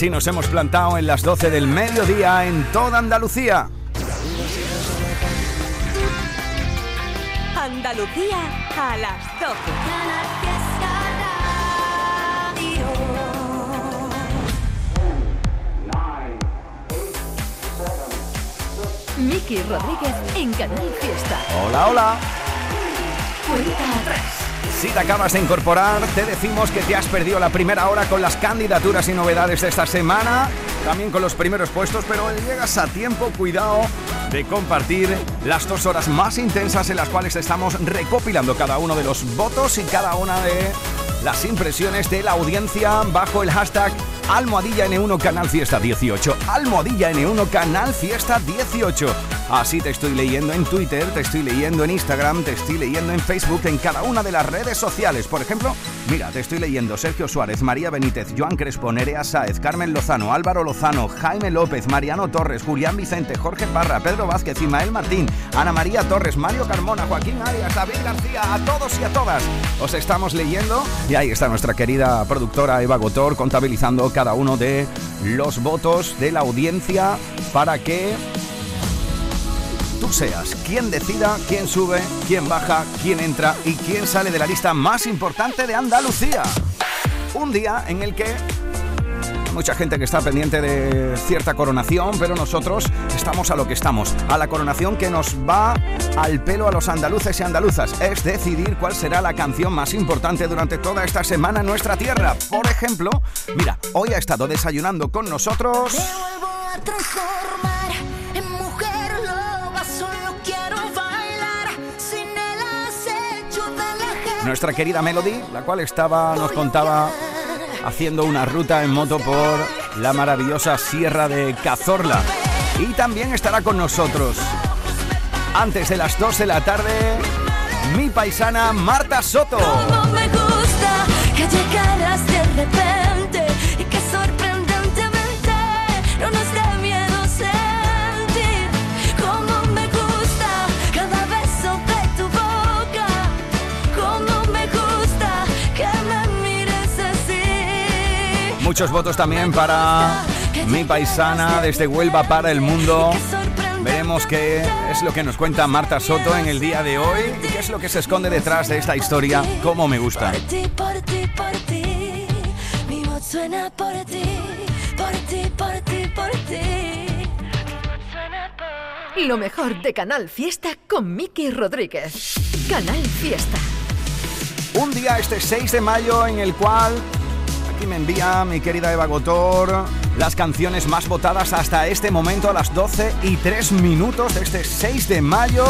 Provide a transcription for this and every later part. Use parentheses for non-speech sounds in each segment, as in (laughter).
Así nos hemos plantado en las 12 del mediodía en toda Andalucía. Andalucía a las 12. Miki Rodríguez en Canal Fiesta. Hola, hola. Cuenta atrás. Si te acabas de incorporar, te decimos que te has perdido la primera hora con las candidaturas y novedades de esta semana, también con los primeros puestos, pero llegas a tiempo, cuidado de compartir las dos horas más intensas en las cuales estamos recopilando cada uno de los votos y cada una de las impresiones de la audiencia bajo el hashtag Almohadilla N1 Canal Fiesta 18. Almohadilla N1 Canal Fiesta 18. Así te estoy leyendo en Twitter, te estoy leyendo en Instagram, te estoy leyendo en Facebook, en cada una de las redes sociales. Por ejemplo, mira, te estoy leyendo Sergio Suárez, María Benítez, Joan Crespo, Nerea Sáez, Carmen Lozano, Álvaro Lozano, Jaime López, Mariano Torres, Julián Vicente, Jorge Parra, Pedro Vázquez, Imael Martín, Ana María Torres, Mario Carmona, Joaquín Arias, David García, a todos y a todas. Os estamos leyendo y ahí está nuestra querida productora Eva Gotor contabilizando cada uno de los votos de la audiencia para que tú seas quien decida quién sube, quién baja, quién entra y quién sale de la lista más importante de Andalucía. Un día en el que hay mucha gente que está pendiente de cierta coronación, pero nosotros estamos a lo que estamos, a la coronación que nos va al pelo a los andaluces y andaluzas, es decidir cuál será la canción más importante durante toda esta semana en nuestra tierra. Por ejemplo, mira, hoy ha estado desayunando con nosotros... A nuestra querida Melody, la cual estaba, nos contaba haciendo una ruta en moto por la maravillosa Sierra de Cazorla. Y también estará con nosotros, antes de las 2 de la tarde, mi paisana Marta Soto. Me gusta que Muchos votos también para mi paisana desde Huelva para el mundo. Veremos qué es lo que nos cuenta Marta Soto en el día de hoy y qué es lo que se esconde detrás de esta historia, cómo me gusta. Por ti, por ti, por ti. Mi voz suena por ti, por ti, por ti, por ti. Suena por Lo mejor de Canal Fiesta con Miki Rodríguez. Canal Fiesta. Un día este 6 de mayo en el cual aquí me envía mi querida Eva Gotor las canciones más votadas hasta este momento a las 12 y 3 minutos de este 6 de mayo.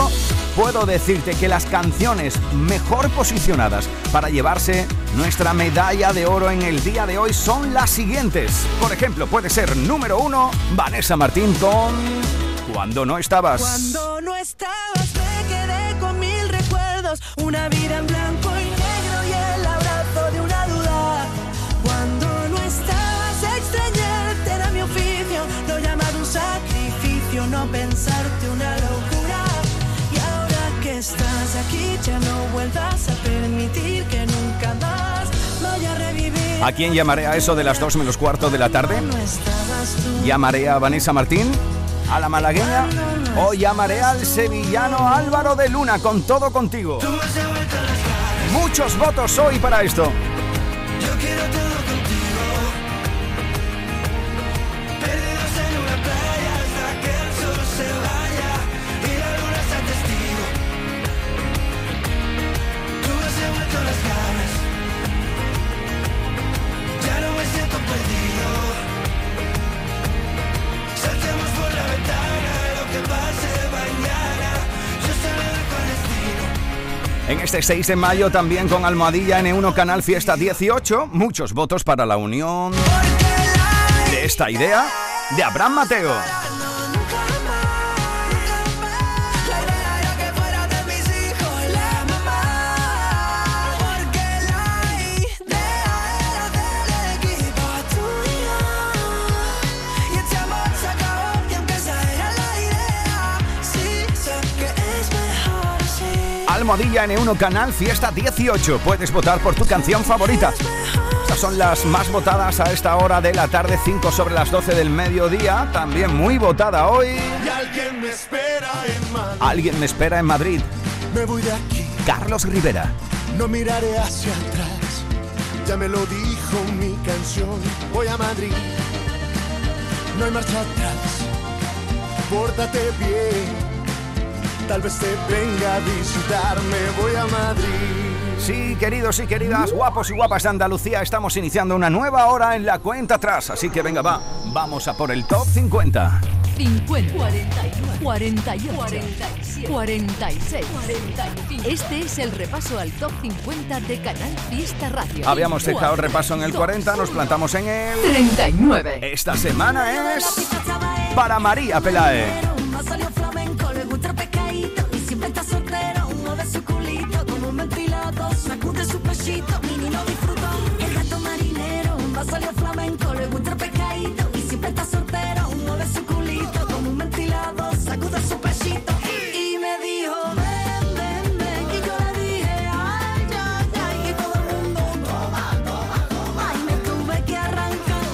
Puedo decirte que las canciones mejor posicionadas para llevarse nuestra medalla de oro en el día de hoy son las siguientes. Por ejemplo, puede ser número uno, Vanessa Martín con Cuando no estabas. Cuando no estabas me quedé con mil recuerdos, una vida en blanco no pensarte una locura. Y ahora que estás aquí ya no vuelvas a permitir que nunca más vaya a revivir. ¿A quién llamaré a eso de las 2 menos cuarto de la tarde? ¿Llamaré a Vanessa Martín? ¿A la malagueña? ¿O llamaré al sevillano Álvaro de Luna con todo contigo? Muchos votos hoy para esto. Este 6 de mayo también con Almohadilla N1 Canal Fiesta 18, muchos votos para la unión de esta idea de Abraham Mateo. Almohadilla N1 Canal Fiesta 18. Puedes votar por tu canción favorita. Estas son las más votadas a esta hora de la tarde, 5 sobre las 12 del mediodía. También muy votada hoy. Y alguien me espera en Madrid. Alguien me espera en Madrid. Me voy de aquí, Carlos Rivera. no miraré hacia atrás. Ya me lo dijo mi canción. Voy a Madrid, no hay marcha atrás. Pórtate bien. Tal vez te venga a visitarme. Voy a Madrid. Sí, queridos y queridas, guapos y guapas de Andalucía, estamos iniciando una nueva hora en la cuenta atrás. Así que venga, va, vamos a por el top 50. 50, 41, 48, 47, 46, 45. Este es el repaso al top 50 de Canal Fiesta Radio. Habíamos dejado el repaso en el 40, nos plantamos en el... 39. Esta semana es para María Pelae. Sacude su pechito, mini no disfrutó. El gato marinero, más salió flamenco, le gusta el pescadito y siempre está soltero. Mueve su culito como un ventilador, sacude su pechito. Y me dijo, ven, ven, ven, y yo le dije, ay, ay, ay, y todo el mundo, toma, toma, toma, y me tuve que arrancar.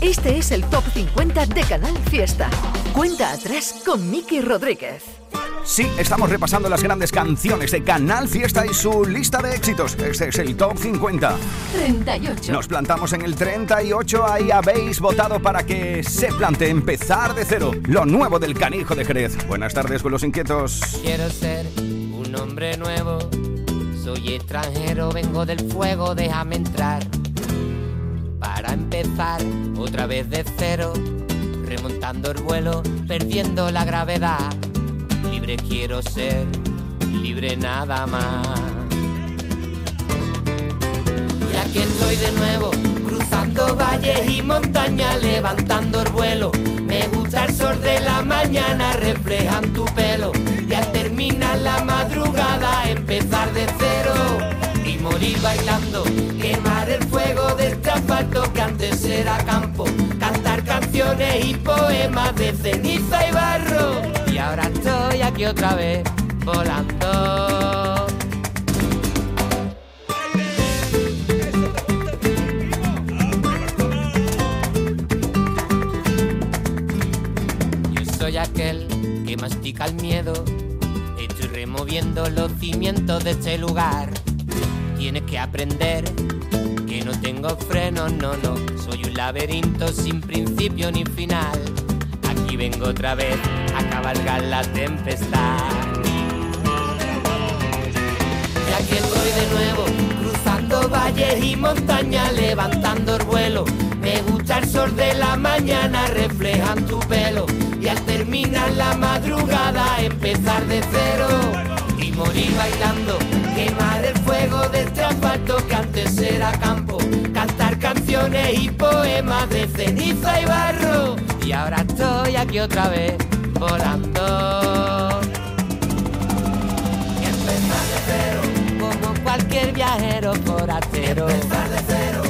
Este es el top 50 de Canal Fiesta. Cuenta atrás con Miki Rodríguez. Sí, estamos repasando las grandes canciones de Canal Fiesta y su lista de éxitos. Este es el top 50. 38. Nos plantamos en el 38, ahí habéis votado para que se plantee empezar de cero, lo nuevo del canijo de Jerez. Buenas tardes, los inquietos. Quiero ser un hombre nuevo. Soy extranjero, vengo del fuego, déjame entrar. Para empezar otra vez de cero, remontando el vuelo, perdiendo la gravedad. Libre quiero ser, libre nada más. Y aquí estoy de nuevo, cruzando valles y montañas, levantando el vuelo. Me gusta el sol de la mañana, reflejan tu pelo. Y al la madrugada, empezar de cero. Y morir bailando, quemar el fuego de este que antes era campo. Cantar canciones y poemas de ceniza y barro. Aquí otra vez, volando. Yo soy aquel que mastica el miedo. Estoy removiendo los cimientos de este lugar. Tienes que aprender que no tengo freno, no, no. Soy un laberinto sin principio ni final. Aquí vengo otra vez a cabalgar la tempestad. Y aquí estoy de nuevo, cruzando valles y montañas, levantando el vuelo. Me gusta el sol de la mañana, reflejan tu pelo. Y al terminar la madrugada, empezar de cero. Y morir bailando, quemar el fuego de este asfalto que antes era campo. Cantar canciones y poemas de ceniza y barro. Y ahora estoy aquí otra vez, volando. Empezar de cero, como cualquier viajero forastero. Empezar de cero,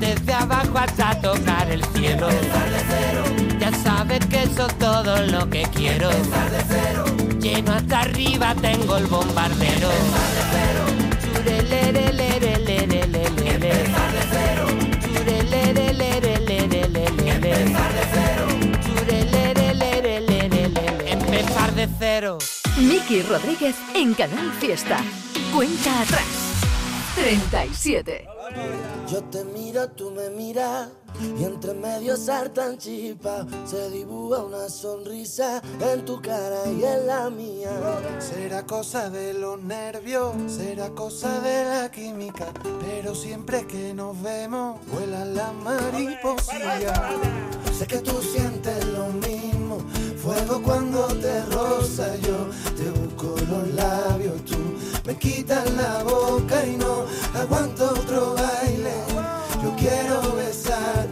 desde abajo hasta tocar el cielo. Empezar de cero, ya sabes que eso es todo lo que quiero. Empezar de cero, lleno hasta arriba tengo el bombardero. Empezar de cero, Empezar de cero. De cero. Miki Rodríguez en Canal Fiesta. Cuenta atrás. 37. Yo te miro, tú me miras y entre medio saltan chispas. Se dibuja una sonrisa en tu cara y en la mía. Será cosa de los nervios, será cosa de la química, pero siempre que nos vemos, vuelan las mariposillas. Sé que tú sientes lo mismo. Fuego cuando te roza, yo te busco los labios, tú me quitas la boca y no aguanto otro baile. Yo quiero besarte,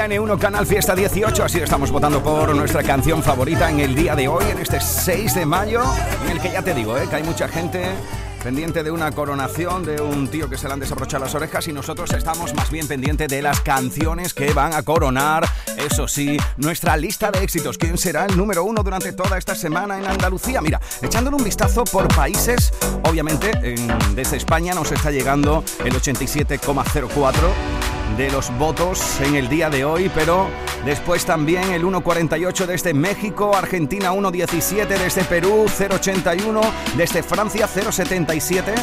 Almohadilla N1 Canal Fiesta 18, así estamos votando por nuestra canción favorita en el día de hoy, en este 6 de mayo, en el que ya te digo, ¿eh? que hay mucha gente pendiente de una coronación de un tío que se le han desabrochado las orejas y nosotros estamos más bien pendientes de las canciones que van a coronar, eso sí, nuestra lista de éxitos. ¿Quién será el número uno durante toda esta semana en Andalucía? Mira, echándole un vistazo por países, obviamente en- desde España nos está llegando el 87,04 de los votos en el día de hoy, pero después también el 1.48 desde México, Argentina 1.17 desde Perú, 0.81 desde Francia, 0.77.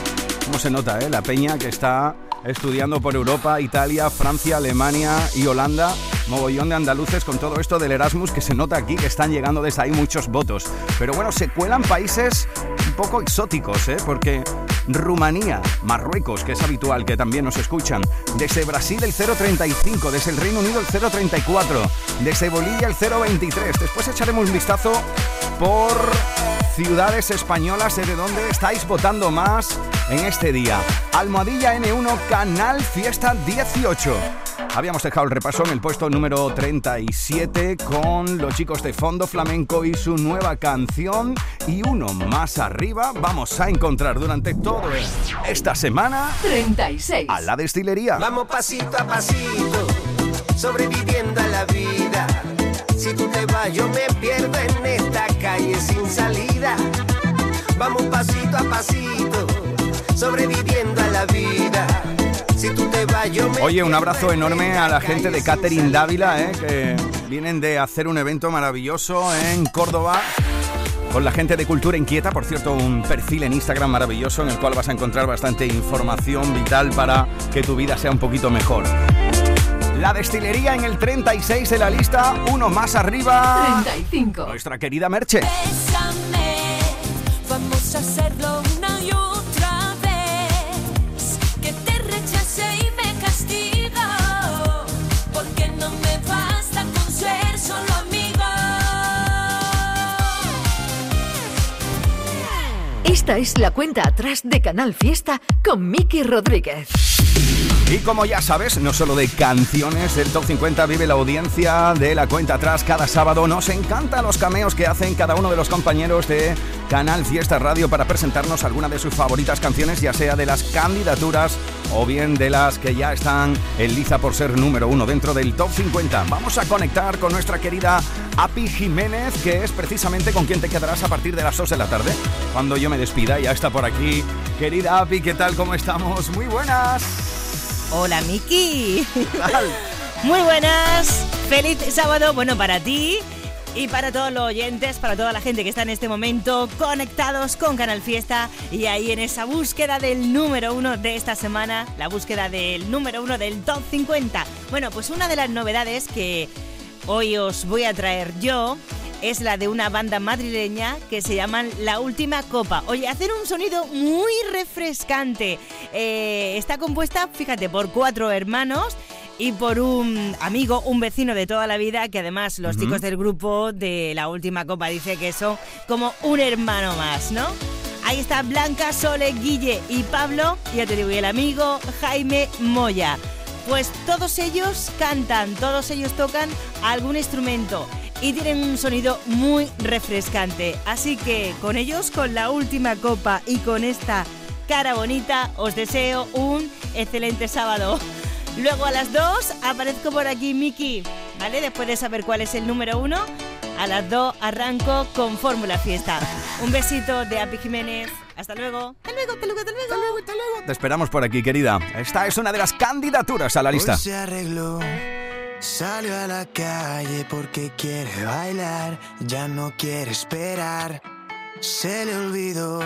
¿Cómo se nota, eh? La peña que está estudiando por Europa, Italia, Francia, Alemania y Holanda. Mogollón de andaluces con todo esto del Erasmus que se nota aquí que están llegando desde ahí muchos votos. Pero bueno, se cuelan países poco exóticos, ¿eh? Porque Rumanía, Marruecos, que es habitual que también nos escuchan, desde Brasil el 035, desde el Reino Unido el 034, desde Bolivia el 023. Después echaremos un vistazo por ciudades españolas de donde estáis votando más en este día. Almohadilla N1 Canal Fiesta 18. Habíamos dejado el repaso en el puesto número 37 con los chicos de Fondo Flamenco y su nueva canción. Y uno más arriba vamos a encontrar durante toda esta semana 36. a la destilería. Vamos pasito a pasito, sobreviviendo a la vida. Si tú te vas, yo me pierdo en esta calle sin salida. Vamos pasito a pasito, sobreviviendo a la vida. Si tú te vas, yo me Oye, un abrazo en enorme a la gente de Catering. Dávila, eh, que vienen de hacer un evento maravilloso en Córdoba. Con la gente de Cultura Inquieta, por cierto, un perfil en Instagram maravilloso en el cual vas a encontrar bastante información vital para que tu vida sea un poquito mejor. La destilería en el 36 de la lista, uno más arriba. 35. Nuestra querida Merche. Bésame, vamos a hacerlo una y otra vez. Que te rechace y me castigo, porque no me basta con ser solo amigo. Esta es la cuenta atrás de Canal Fiesta con Miki Rodríguez. Y como ya sabes, no solo de canciones del Top 50 vive la audiencia de la cuenta atrás cada sábado. Nos encantan los cameos que hacen cada uno de los compañeros de Canal Fiesta Radio para presentarnos alguna de sus favoritas canciones, ya sea de las candidaturas o bien de las que ya están en liza por ser número uno dentro del Top 50. Vamos a conectar con nuestra querida Api Jiménez, que es precisamente con quien te quedarás a partir de las 2 de la tarde, cuando yo me despida. Ya está por aquí. Querida Api, ¿qué tal? ¿Cómo estamos? Muy buenas. Hola Miki. Muy buenas. Feliz sábado, bueno, para ti y para todos los oyentes, para toda la gente que está en este momento conectados con Canal Fiesta y ahí en esa búsqueda del número uno de esta semana, la búsqueda del número uno del top 50. Bueno, pues una de las novedades que hoy os voy a traer yo es la de una banda madrileña que se llaman La Última Copa. Oye, hacen un sonido muy refrescante. Eh, está compuesta, fíjate, por cuatro hermanos y por un amigo, un vecino de toda la vida, que además los chicos del grupo de La Última Copa dice que son como un hermano más, ¿no? Ahí está Blanca, Sole, Guille y Pablo, ya te digo, y el amigo Jaime Moya. Pues todos ellos cantan, todos ellos tocan algún instrumento y tienen un sonido muy refrescante. Así que con ellos, con la última copa y con esta cara bonita, os deseo un excelente sábado. (laughs) Luego a las 2 aparezco por aquí Miki, ¿vale? Después de saber cuál es el número uno, a las 2 arranco con Fórmula Fiesta. Un besito de Api Jiménez. Hasta luego. Hasta luego, hasta luego, hasta luego. Te esperamos por aquí, querida. Esta es una de las candidaturas a la lista. Hoy se arregló, salió a la calle porque quiere bailar, ya no quiere esperar. Se le olvidó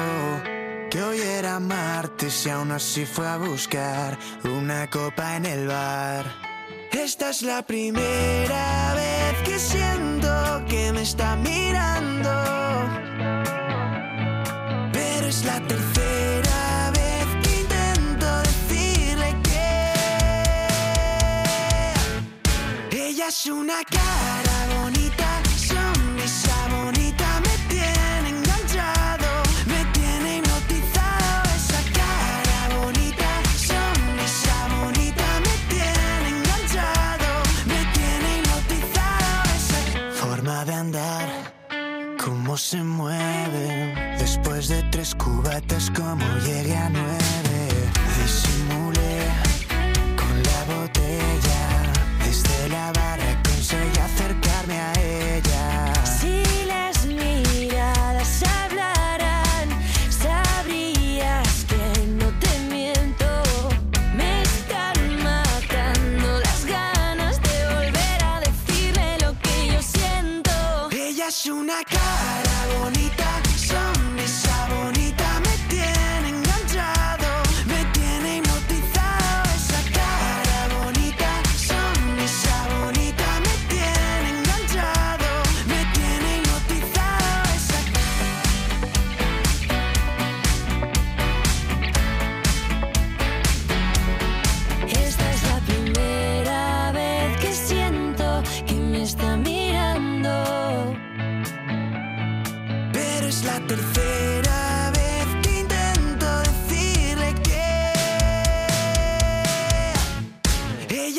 que hoy era martes y aún así fue a buscar una copa en el bar. Esta es la primera vez que siento que me está mirando. Es una cara bonita, sonrisa bonita, me tiene enganchado, me tiene hipnotizado. Esa cara bonita, sonrisa bonita, me tiene enganchado, me tiene hipnotizado. Esa forma de andar cómo se mueve después de tres cubatas como llegué a nueve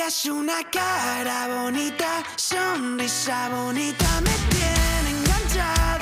ella es una cara bonita, sonrisa bonita, me tiene enganchado,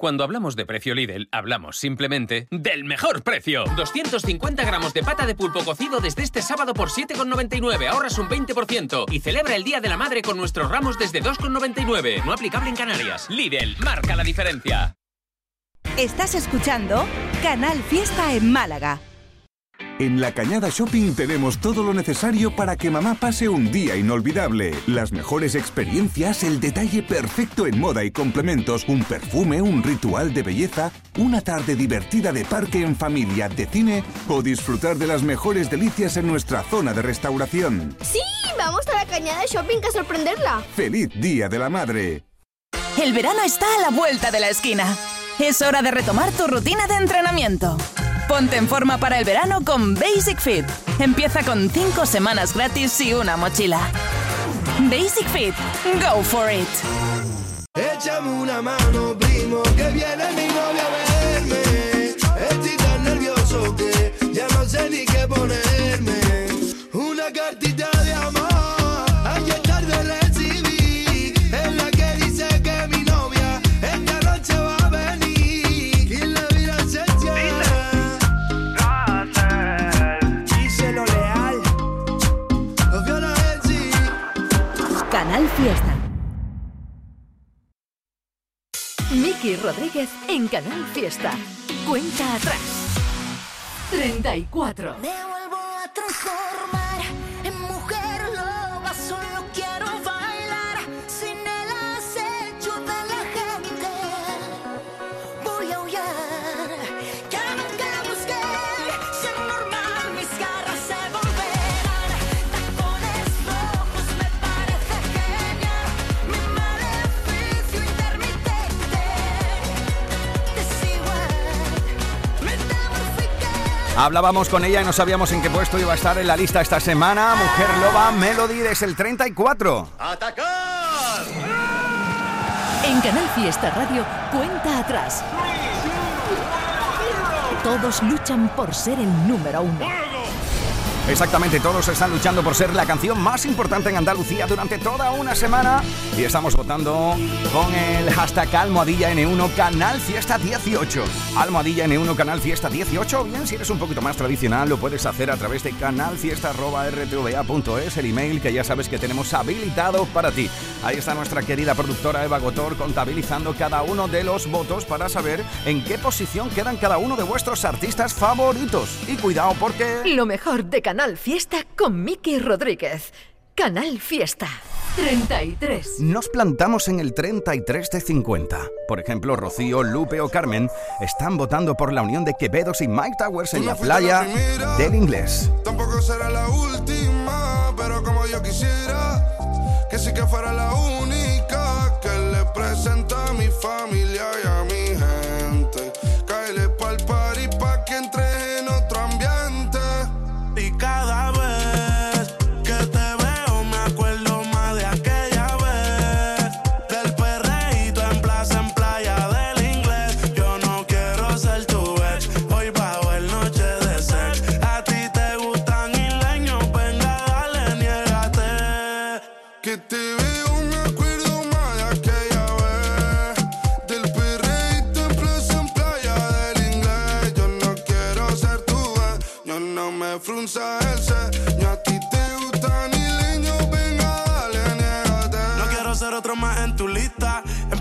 Cuando hablamos de precio Lidl, hablamos simplemente del mejor precio. 250 gramos de pata de pulpo cocido desde este sábado por 7,99. Ahorras un 20%. Y celebra el Día de la Madre con nuestros ramos desde 2,99. No aplicable en Canarias. Lidl, marca la diferencia. Estás escuchando Canal Fiesta en Málaga. En La Cañada Shopping tenemos todo lo necesario para que mamá pase un día inolvidable. Las mejores experiencias, el detalle perfecto en moda y complementos, un perfume, un ritual de belleza, una tarde divertida de parque en familia, de cine o disfrutar de las mejores delicias en nuestra zona de restauración. ¡Sí! ¡Vamos a La Cañada Shopping a sorprenderla! ¡Feliz Día de la Madre! El verano está a la vuelta de la esquina. Es hora de retomar tu rutina de entrenamiento. Ponte en forma para el verano con Basic Fit. Empieza con 5 semanas gratis y una mochila. Basic Fit. Go for it. Una mano, primo, que viene mi novia Rodríguez en Canal Fiesta. Cuenta atrás. 34. Hablábamos con ella y no sabíamos en qué puesto iba a estar en la lista esta semana. Mujer Loba Melody es el 34. En Canal Fiesta Radio, cuenta atrás. Todos luchan por ser el número uno. Exactamente, todos están luchando por ser la canción más importante en Andalucía durante toda una semana y estamos votando con el hashtag Almohadilla N1 Canal Fiesta 18. Almohadilla N1 Canal Fiesta 18 o bien si eres un poquito más tradicional lo puedes hacer a través de canalfiesta.rtva.es, el email que ya sabes que tenemos habilitado para ti. Ahí está nuestra querida productora Eva Gotor contabilizando cada uno de los votos para saber en qué posición quedan cada uno de vuestros artistas favoritos. Y cuidado porque... Lo mejor de Canal Fiesta con Miki Rodríguez. Canal Fiesta. 33. Nos plantamos en el 33 de 50. Por ejemplo, Rocío, Lupe o Carmen están votando por la unión de Quevedos y Mike Towers en la playa del inglés. Tampoco será la última, pero como yo quisiera que sí que fuera la única que le presenta a mi familia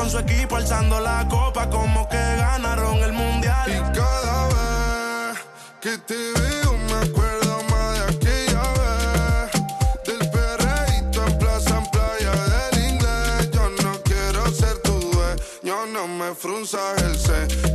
con su equipo alzando la copa Como que ganaron el mundial Y cada vez que te veo, me acuerdo más de aquella vez. Del perreíto en plaza, en playa del inglés. Yo no quiero ser tu dueño, no me frunzas el ceño.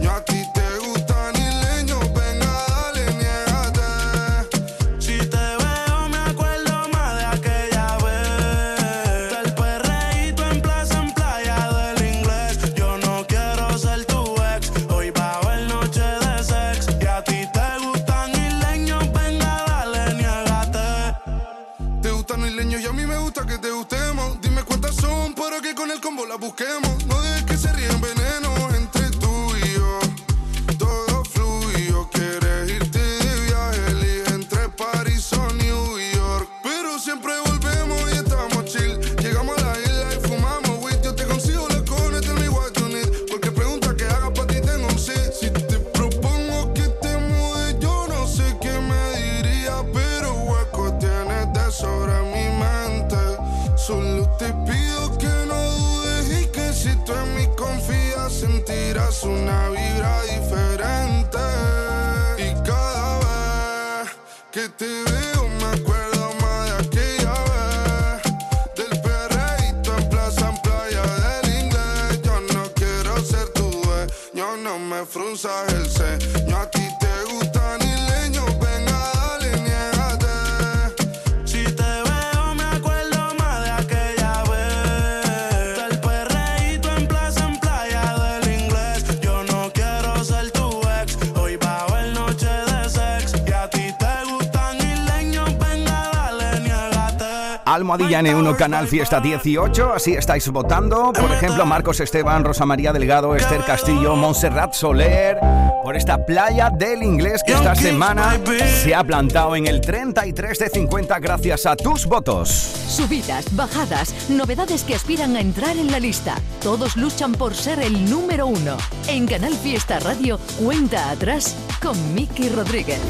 Almohadilla N1 Canal Fiesta 18, así estáis votando. Por ejemplo, Marcos Esteban, Rosa María Delgado, Esther Castillo, Montserrat Soler, por esta playa del inglés que esta semana se ha plantado en el 33 de 50 gracias a tus votos. Subidas, bajadas, novedades que aspiran a entrar en la lista. Todos luchan por ser el número uno. En Canal Fiesta Radio, cuenta atrás con Miki Rodríguez.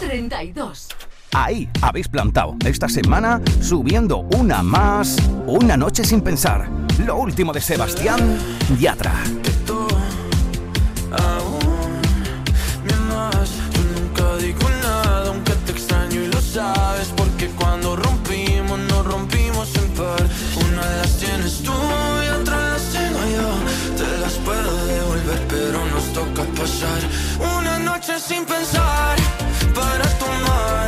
32. Ahí habéis plantado esta semana subiendo una más, una noche sin pensar. Lo último de Sebastián Yatra. las tienes tú y pero nos toca pasar una noche sin pensar para tomar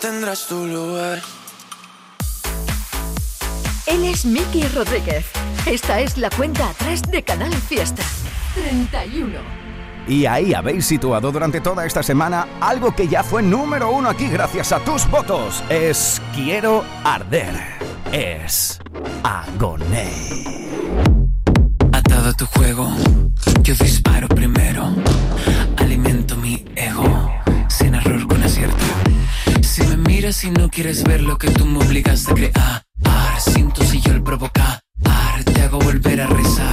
tendrás tu lugar. Él es Miki Rodríguez. Esta es la cuenta atrás de Canal Fiesta. 31. Y ahí habéis situado durante toda esta semana algo que ya fue número uno aquí gracias a tus votos. Es Quiero Arder. Es Agoné. Atado a tu juego, yo disparo primero. Si no quieres ver lo que tú me obligaste a crear, siento si yo el provocar, te hago volver a rezar.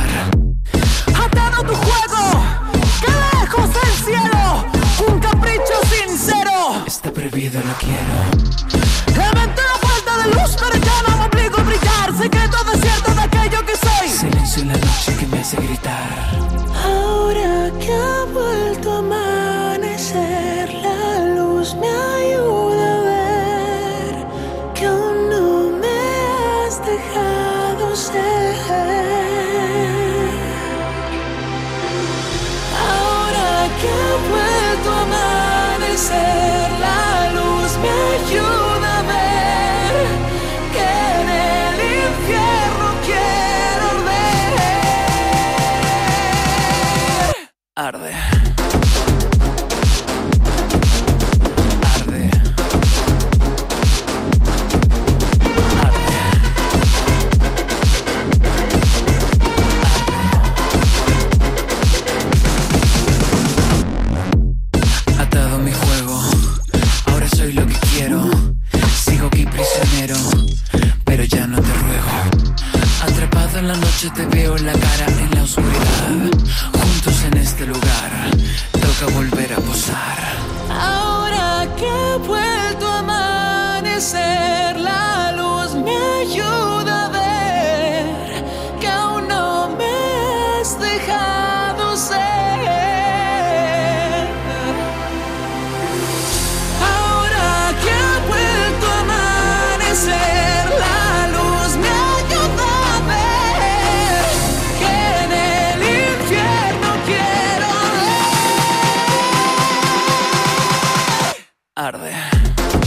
tarde.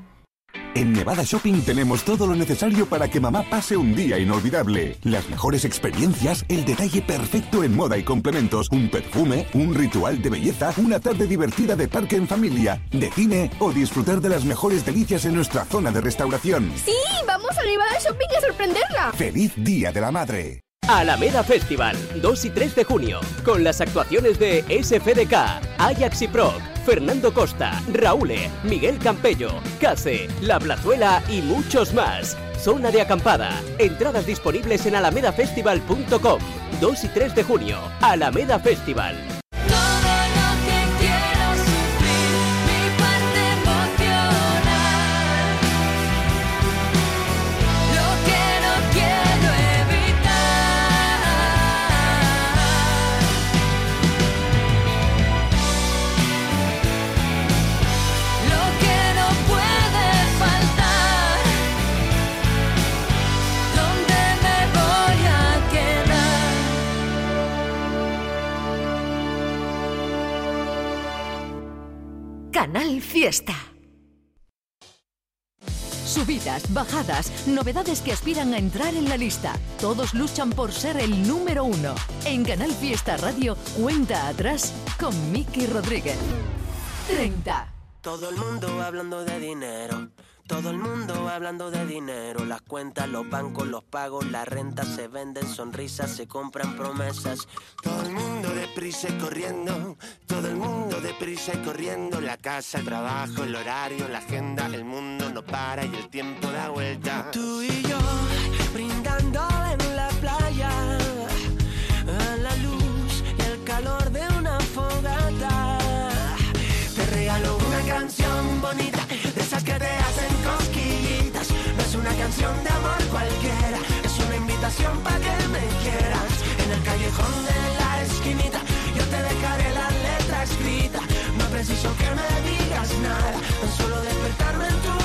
En Nevada Shopping tenemos todo lo necesario para que mamá pase un día inolvidable. Las mejores experiencias, el detalle perfecto en moda y complementos, un perfume, un ritual de belleza, una tarde divertida de parque en familia, de cine o disfrutar de las mejores delicias en nuestra zona de restauración. Sí, vamos a Nevada Shopping a sorprenderla. ¡Feliz Día de la Madre! Alameda Festival, 2 y 3 de junio, con las actuaciones de SFDK, Ajax y Proc, Fernando Costa, Raúle, Miguel Campello, Case, La Plazuela y muchos más. Zona de acampada. Entradas disponibles en alamedafestival.com. 2 y 3 de junio, Alameda Festival. Canal Fiesta. Subidas, bajadas, novedades que aspiran a entrar en la lista. Todos luchan por ser el número uno. En Canal Fiesta Radio, cuenta atrás con Miki Rodríguez. 30. Todo el mundo hablando de dinero. Todo el mundo hablando de dinero. Las cuentas, los bancos, los pagos, la renta se venden sonrisas, se compran promesas. Todo el mundo deprisa y corriendo, todo el mundo deprisa y corriendo. La casa, el trabajo, el horario, la agenda, el mundo no para y el tiempo da vuelta. Tú y yo brindando en la playa a la luz y el calor de una fogata. Te regalo una canción bonita, canción de amor cualquiera, es una invitación para que me quieras. En el callejón de la esquinita, yo te dejaré la letra escrita. No preciso que me digas nada, tan solo despertarme en tu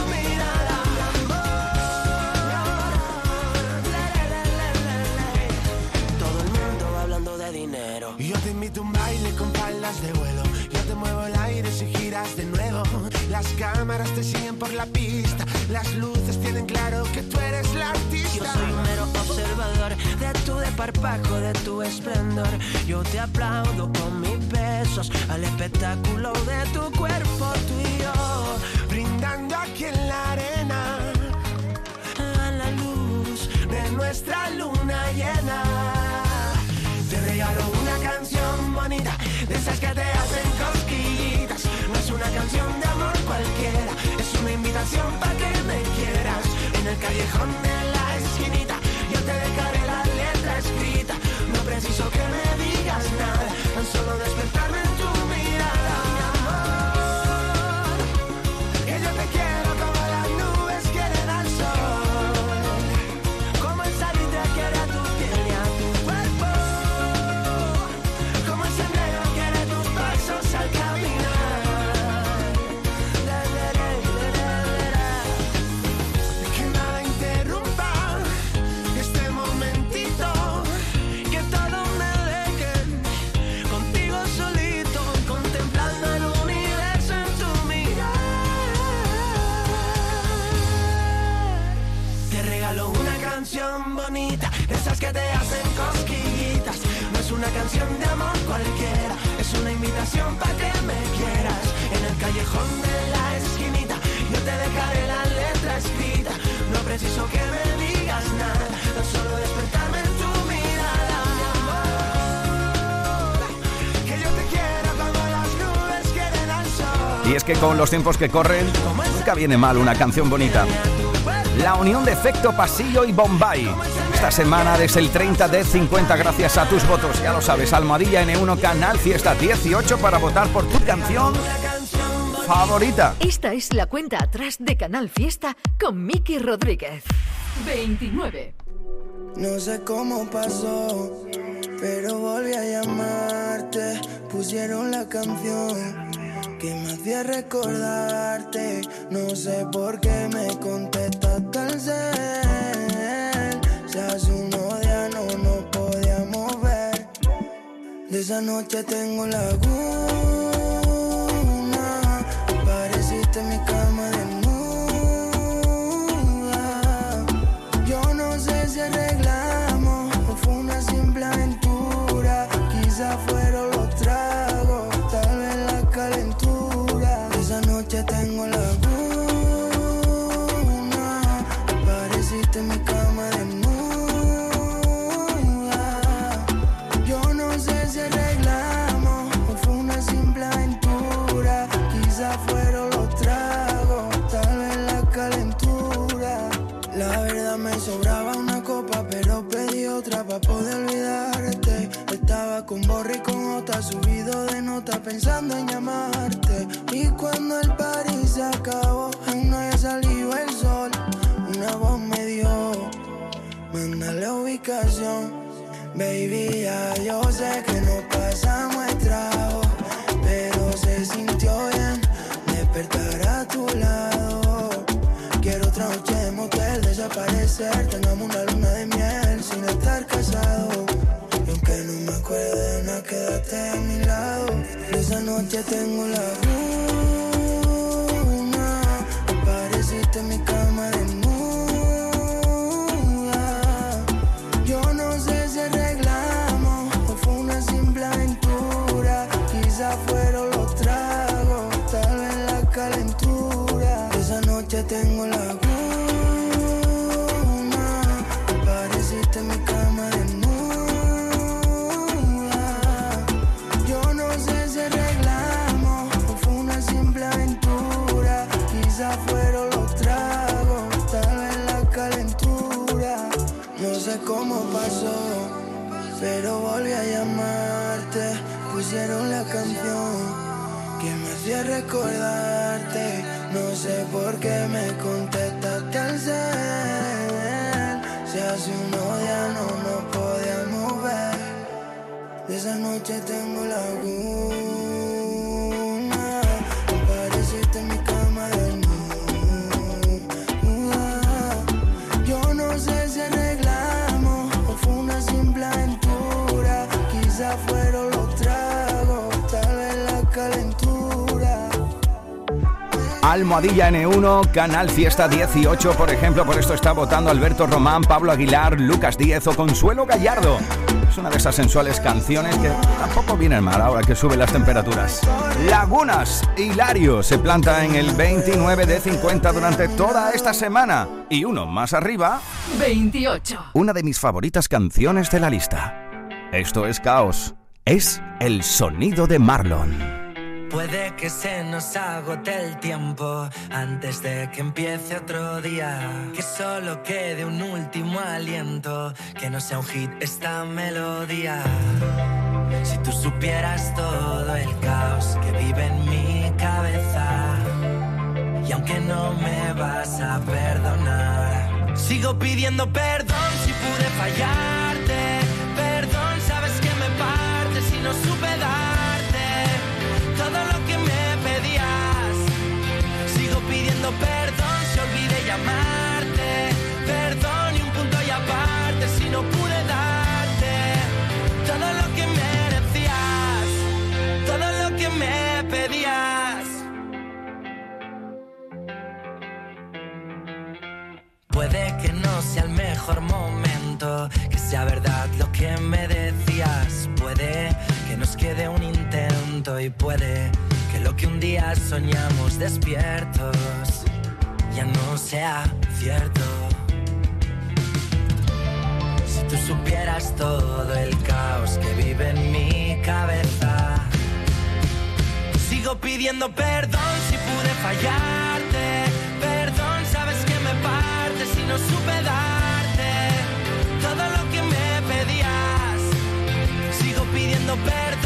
desparpajo, de tu esplendor. Yo te aplaudo con mis besos al espectáculo de tu cuerpo, tú y yo. Brindando aquí en la arena a la luz de nuestra luna llena. Te regalo una canción bonita, de esas que te hacen cosquillitas. No es una canción de amor cualquiera, es una invitación para que me quieras. En el callejón de la esquinita, yo te dejaré la No preciso que me digas nada, tan solo despertarme una canción de amor cualquiera, es una invitación para que me quieras. En el callejón de la esquinita, yo te dejaré la letra escrita. No preciso que me digas nada, tan solo despertarme en tu mirada. Que yo te quiero como las nubes quieren al sol. Y es que con los tiempos que corren, nunca viene mal una canción bonita. La unión de Efecto Pasillo y Bombay. Esta semana desde el 30 de 50 gracias a tus votos. Ya lo sabes, Almohadilla N1 Canal Fiesta 18 para votar por tu canción favorita. Esta es la cuenta atrás de Canal Fiesta con Miki Rodríguez. 29. No sé cómo pasó, pero volví a llamarte. Pusieron la canción que me hacía recordarte. No sé por qué me contestaste al cel. Hace unos días no nos podíamos ver. De esa noche tengo laguna. Otra para poder olvidarte. Estaba con borri con otra, subido de nota pensando en llamarte. Y cuando el party se acabó, aún no había salido el sol. Una voz me dio, mándale ubicación. Baby, ya yo sé que no pasamos el trago, pero se sintió bien despertar a tu lado. Quiero otra noche de motel, desaparecer, tengamos una luna casados. Y aunque no me acuerde de nada, quédate a mi lado. Esa noche tengo la luna, apareciste en mi cama pero volví a llamarte. Pusieron la canción que me hacía recordarte. No sé por qué me contestaste al cel. Si hace unos días no nos podíamos ver. De esa noche tengo laguna. Almohadilla N1, Canal Fiesta 18, por ejemplo, por esto está votando Alberto Román, Pablo Aguilar, Lucas Díez o Consuelo Gallardo. Es una de esas sensuales canciones que tampoco vienen mal ahora que suben las temperaturas. Lagunas, Hilario, se planta en el 29 de 50 durante toda esta semana. Y uno más arriba, 28. una de mis favoritas canciones de la lista. Esto es Caos. Es el sonido de Marlon. Puede que se nos agote el tiempo antes de que empiece otro día. Que solo quede un último aliento, que no sea un hit esta melodía. Si tú supieras todo el caos que vive en mi cabeza, y aunque no me vas a perdonar, sigo pidiendo perdón si pude fallarte. Perdón si olvidé llamarte. Perdón y un punto y aparte si no pude darte todo lo que merecías, todo lo que me pedías. Puede que no sea el mejor momento, que sea verdad lo que me decías. Puede que nos quede un intento y puede lo que un día soñamos despiertos ya no sea cierto. Si tú supieras todo el caos que vive en mi cabeza, sigo pidiendo perdón si pude fallarte. Perdón, sabes que me parte si no supe darte todo lo que me pedías. Sigo pidiendo perdón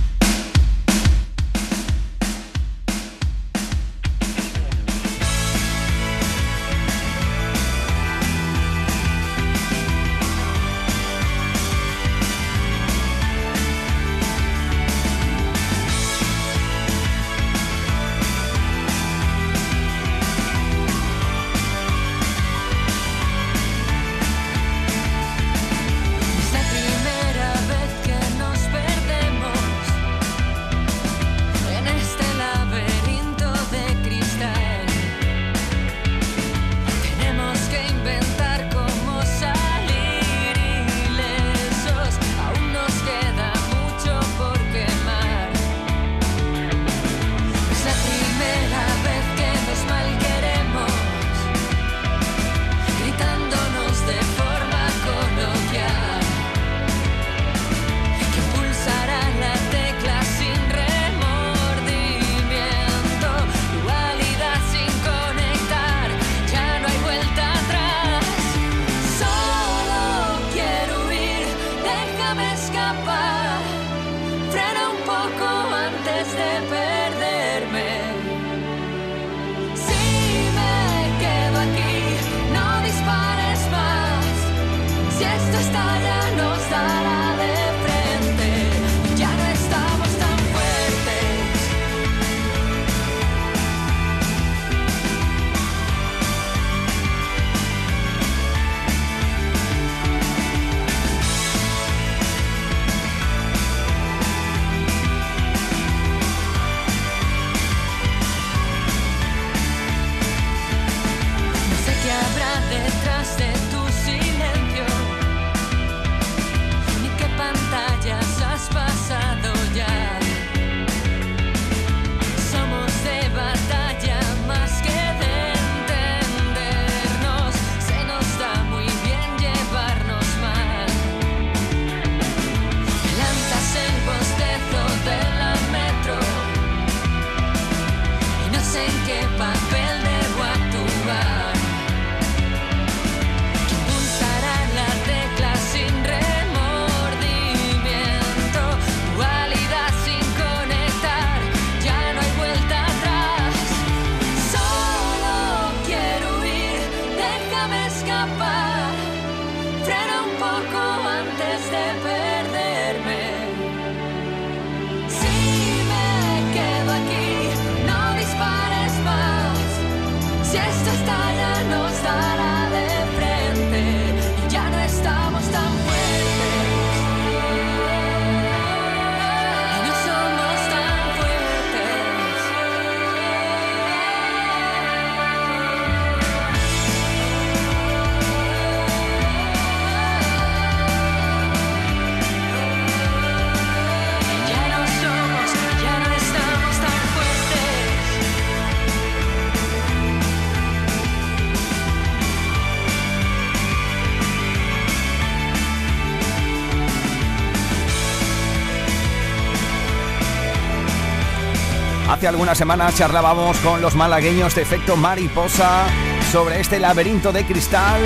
Hace algunas semanas charlábamos con los malagueños de efecto mariposa sobre este laberinto de cristal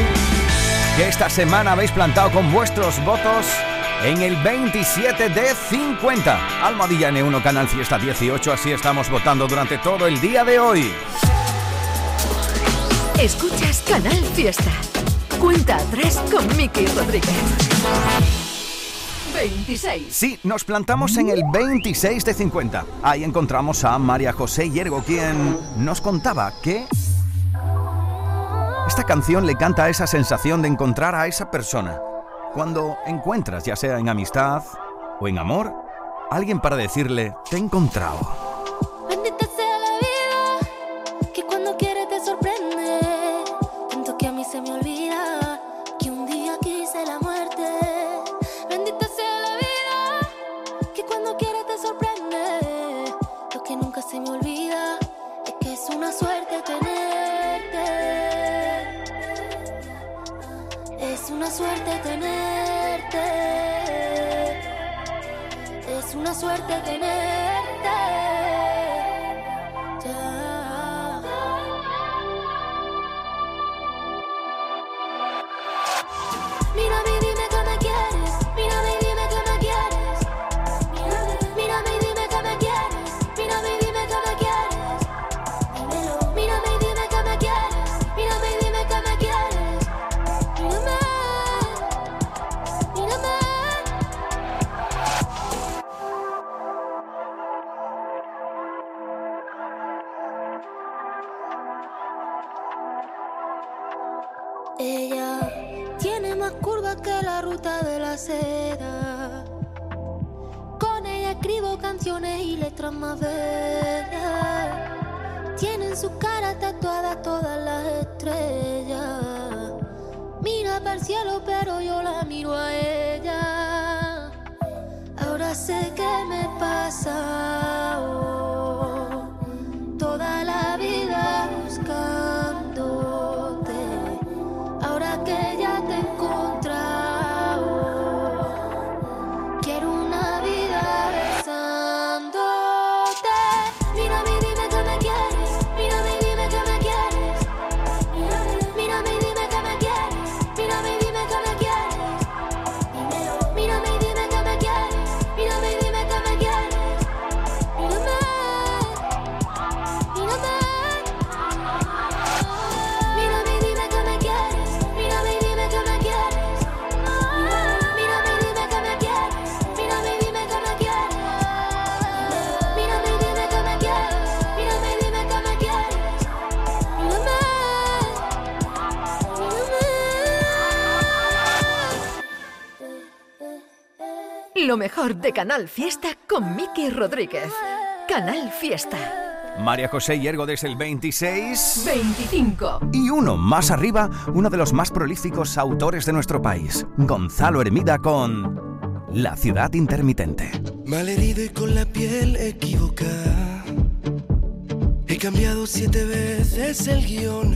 que esta semana habéis plantado con vuestros votos en el 27 de 50. Almohadilla N1 Canal Fiesta 18, así estamos votando durante todo el día de hoy. Escuchas Canal Fiesta. Cuenta atrás con Miki Rodríguez. 26. Sí, nos plantamos en el 26 de 50. Ahí encontramos a María José Yergo, quien nos contaba que esta canción le canta esa sensación de encontrar a esa persona. Cuando encuentras, ya sea en amistad o en amor, alguien para decirle, te he encontrado. Cielo, pero yo la miro a ella. Ahora sé qué me pasa. Lo mejor de Canal Fiesta con Miki Rodríguez. Canal Fiesta. María José Yergo desde el 26. 25. Y uno más arriba, uno de los más prolíficos autores de nuestro país, Gonzalo Hermida con La ciudad intermitente. Malherido y con la piel equivocada. He cambiado siete veces el guion.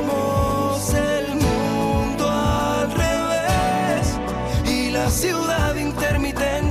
ciudad intermitente.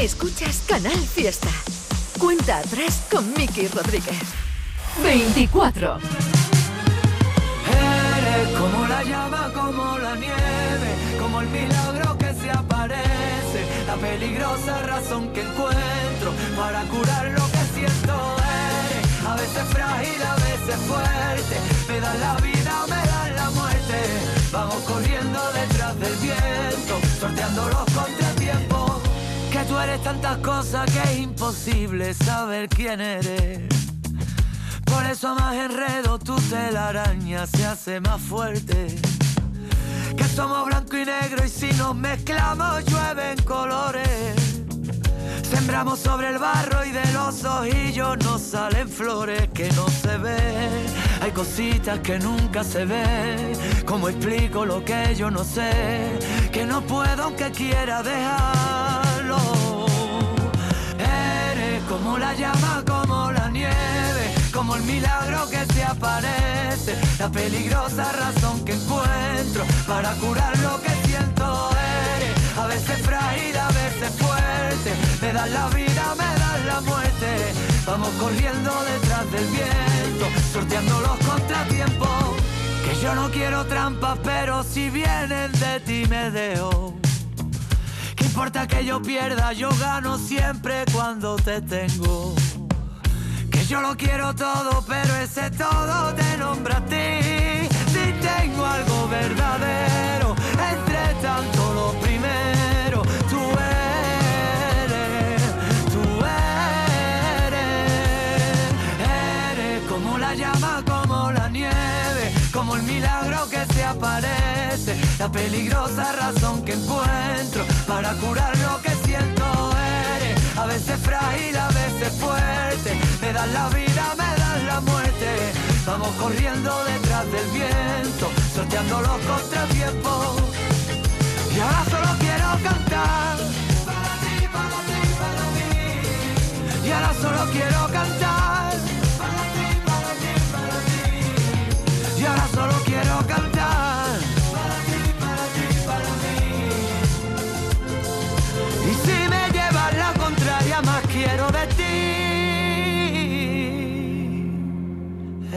Escuchas Canal Fiesta. Cuenta atrás con Miki Rodríguez. 24. Eres como la llama, como la nieve, como el milagro que se aparece, la peligrosa razón que encuentro para curar lo que siento. Eres a veces frágil, a veces fuerte, me dan la vida, me dan la muerte. Vamos corriendo detrás del viento, sorteando los tú eres tantas cosas que es imposible saber quién eres. Por eso más enredo tu telaraña se hace más fuerte. Que somos blanco y negro y si nos mezclamos llueven colores. Sembramos sobre el barro y de los ojillos nos salen flores que no se ven. Hay cositas que nunca se ven. ¿Cómo explico lo que yo no sé? Que no puedo aunque quiera Eres como la llama, como la nieve, como el milagro que se aparece, la peligrosa razón que encuentro para curar lo que siento. Eres a veces frágil, a veces fuerte, me das la vida, me das la muerte. Vamos corriendo detrás del viento, sorteando los contratiempos. Que yo no quiero trampas, pero si vienen de ti me dejo. ¿Qué importa que yo pierda? Yo gano siempre cuando te tengo. Que yo lo quiero todo, pero ese todo te nombra a ti. Si tengo algo verdadero, entre tanto lo primero, tú eres, tú eres, eres como la llama, como la nieve, como el milagro que se aparece, la peligrosa razón que encuentro para curar lo que siento eres. A veces frágil, a veces fuerte, me das la vida, me das la muerte. Vamos corriendo detrás del viento, sorteando los contratiempos. Y ahora solo quiero cantar. Para ti, para ti, para mí. Y ahora solo quiero cantar. Para ti, para ti, para mí. Y ahora solo quiero cantar.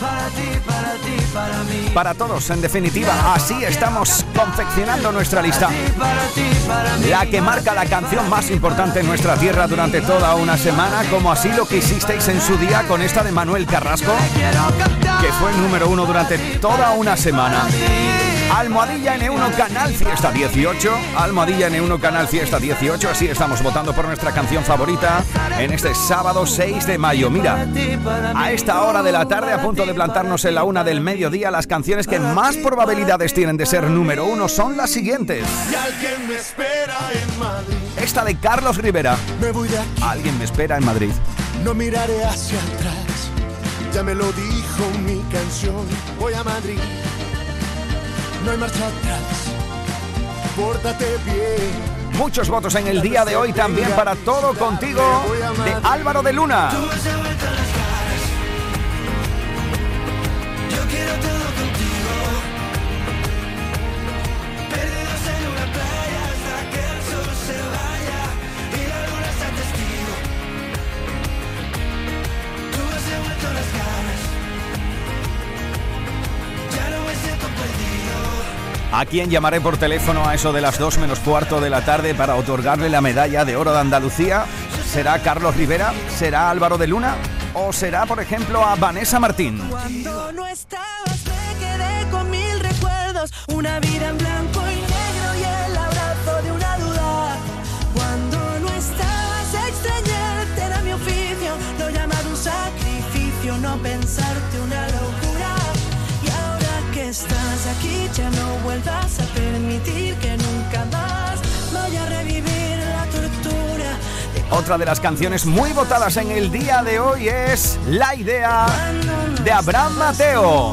Para ti, para ti, para mí. Para todos, en definitiva, así estamos confeccionando nuestra lista. Para ti, para mí. La que marca la canción más importante en nuestra tierra durante toda una semana, como así lo que hicisteis en su día con esta de Manuel Carrasco, que fue el número uno durante toda una semana. Almohadilla N1 Canal Fiesta 18. Almohadilla N1 Canal Fiesta 18. Así estamos votando por nuestra canción favorita en este sábado 6 de mayo. Mira, a esta hora de la tarde, a punto de plantarnos en la una del mediodía, las canciones que más probabilidades tienen de ser número uno son las siguientes. Y alguien me espera en Madrid. Esta de Carlos Rivera. Alguien me espera en Madrid. No miraré hacia atrás. Ya me lo dijo mi canción. Voy a Madrid. No hay marcha atrás. Pórtate bien. Muchos votos en el día de hoy también para Todo Contigo de Álvaro de Luna. ¿A quién llamaré por teléfono a eso de las 2 menos cuarto de la tarde para otorgarle la medalla de oro de Andalucía? ¿Será Carlos Rivera? ¿Será Álvaro de Luna? ¿O será, por ejemplo, a Vanessa Martín? Cuando no me quedé con mil recuerdos, una vida en blanco estás aquí ya no vuelvas a permitir que nunca más vaya a revivir la tortura. Otra de las canciones muy votadas en el día de hoy es La Idea de Abraham Mateo.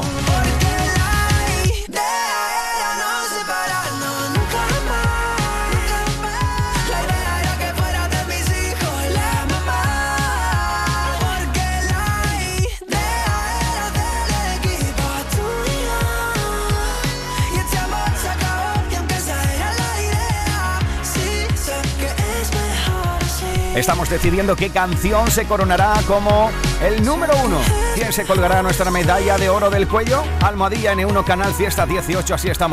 Estamos decidiendo qué canción se coronará como el número uno. ¿Quién se colgará nuestra medalla de oro del cuello? Almohadilla N1 Canal Fiesta 18, así estamos.